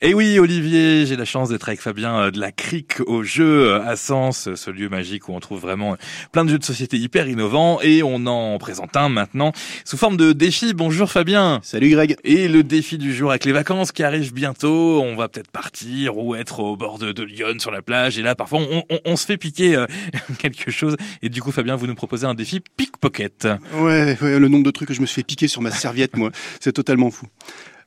Et oui, Olivier, j'ai la chance d'être avec Fabien euh, de la Crique au jeu euh, à Sens, ce lieu magique où on trouve vraiment plein de jeux de société hyper innovants et on en présente un maintenant sous forme de défi. Bonjour Fabien. Salut Greg. Et le défi du jour avec les vacances qui arrivent bientôt, on va peut-être partir ou être au bord de, Lyon sur la plage et là parfois on, se fait piquer euh, quelque chose et du coup Fabien, vous nous proposez un défi pickpocket. Ouais, ouais, le nombre de trucs que je me suis fait piquer sur ma serviette moi, c'est totalement fou.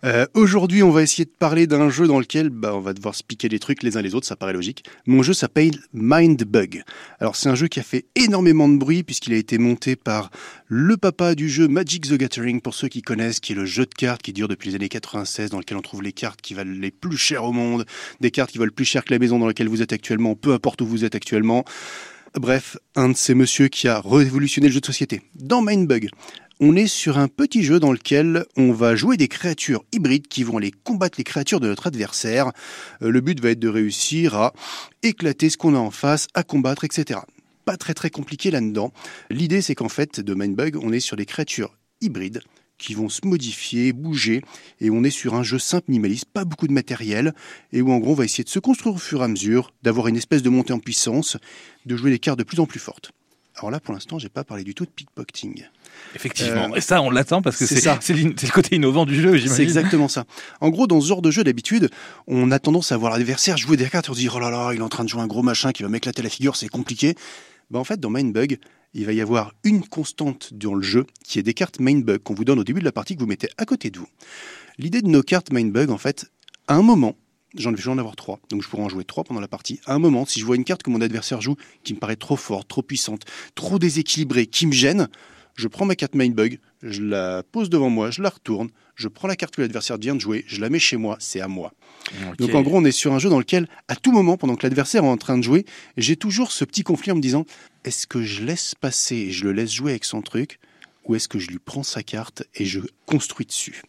Euh, aujourd'hui, on va essayer de parler d'un jeu dans lequel bah, on va devoir se piquer des trucs les uns les autres, ça paraît logique. Mon jeu s'appelle Mindbug. Alors c'est un jeu qui a fait énormément de bruit puisqu'il a été monté par le papa du jeu Magic the Gathering, pour ceux qui connaissent, qui est le jeu de cartes qui dure depuis les années 96, dans lequel on trouve les cartes qui valent les plus chères au monde, des cartes qui valent plus cher que la maison dans laquelle vous êtes actuellement, peu importe où vous êtes actuellement. Bref, un de ces messieurs qui a révolutionné le jeu de société. Dans Mindbug, on est sur un petit jeu dans lequel on va jouer des créatures hybrides qui vont aller combattre les créatures de notre adversaire. Euh, le but va être de réussir à éclater ce qu'on a en face, à combattre, etc. Pas très très compliqué là-dedans. L'idée c'est qu'en fait, de Mindbug, on est sur des créatures hybrides qui vont se modifier, bouger, et on est sur un jeu simple, minimaliste, pas beaucoup de matériel, et où en gros on va essayer de se construire au fur et à mesure, d'avoir une espèce de montée en puissance, de jouer des cartes de plus en plus fortes. Alors là, pour l'instant, j'ai pas parlé du tout de pickpocketing. Effectivement. Euh, et ça, on l'attend parce que c'est c'est le côté innovant du jeu, j'imagine. C'est exactement ça. En gros, dans ce genre de jeu, d'habitude, on a tendance à voir l'adversaire jouer des cartes et on se dit, oh là là, il est en train de jouer un gros machin qui va m'éclater la figure, c'est compliqué. Ben, en fait, dans Mindbug, il va y avoir une constante dans le jeu qui est des cartes Mindbug qu'on vous donne au début de la partie que vous mettez à côté de vous. L'idée de nos cartes Mindbug, en fait, à un moment, J'en vais en avoir trois, donc je pourrais en jouer trois pendant la partie. À un moment, si je vois une carte que mon adversaire joue qui me paraît trop forte, trop puissante, trop déséquilibrée, qui me gêne, je prends ma carte Mindbug, je la pose devant moi, je la retourne, je prends la carte que l'adversaire vient de jouer, je la mets chez moi, c'est à moi. Donc en gros, on est sur un jeu dans lequel, à tout moment, pendant que l'adversaire est en train de jouer, j'ai toujours ce petit conflit en me disant est-ce que je laisse passer et je le laisse jouer avec son truc ou est-ce que je lui prends sa carte et je construis dessus?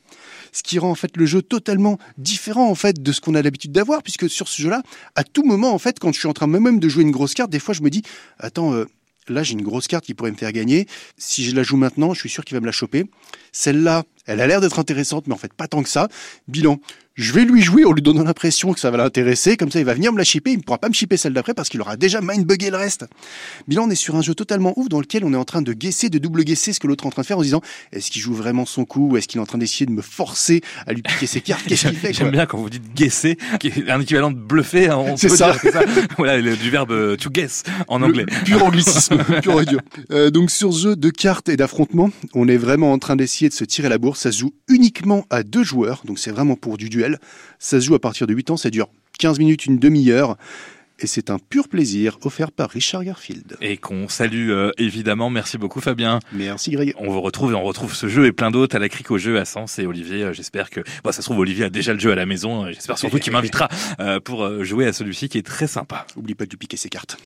Ce qui rend en fait le jeu totalement différent en fait de ce qu'on a l'habitude d'avoir, puisque sur ce jeu-là, à tout moment en fait, quand je suis en train même de jouer une grosse carte, des fois je me dis attends. Euh, là, j'ai une grosse carte qui pourrait me faire gagner. Si je la joue maintenant, je suis sûr qu'il va me la choper. Celle-là, elle a l'air d'être intéressante, mais en fait, pas tant que ça. Bilan, je vais lui jouer en lui donnant l'impression que ça va l'intéresser, comme ça il va venir me la chipper, il ne pourra pas me chipper celle d'après parce qu'il aura déjà mindbugué le reste. Bilan, on est sur un jeu totalement ouf dans lequel on est en train de guesser, de double guesser ce que l'autre est en train de faire en se disant est-ce qu'il joue vraiment son coup ou est-ce qu'il est en train d'essayer de me forcer à lui piquer ses cartes? Qu'est-ce qu'il fait J'aime bien quand vous dites guesser, qui est un équivalent de bluffer, hein, on peut ça. dire ça. voilà, du verbe euh, to guess en anglais. pur anglicisme, pur et dur. Euh, donc sur ce jeu de cartes et d'affrontements, on est vraiment en train d'essayer de se tirer la bourse. Ça se joue uniquement à deux joueurs, donc c'est vraiment pour du duel. Ça se joue à partir de 8 ans, ça dure 15 minutes, une demi-heure. Et c'est un pur plaisir offert par Richard Garfield. Et qu'on salue euh, évidemment. Merci beaucoup Fabien. Merci Greg. On vous retrouve et on retrouve ce jeu et plein d'autres à la crique au jeu à Sens. Et Olivier, euh, j'espère que... Bon, ça se trouve, Olivier a déjà le jeu à la maison. J'espère surtout qu'il m'invitera euh, pour jouer à celui-ci qui est très sympa. Oublie pas de lui piquer ses cartes.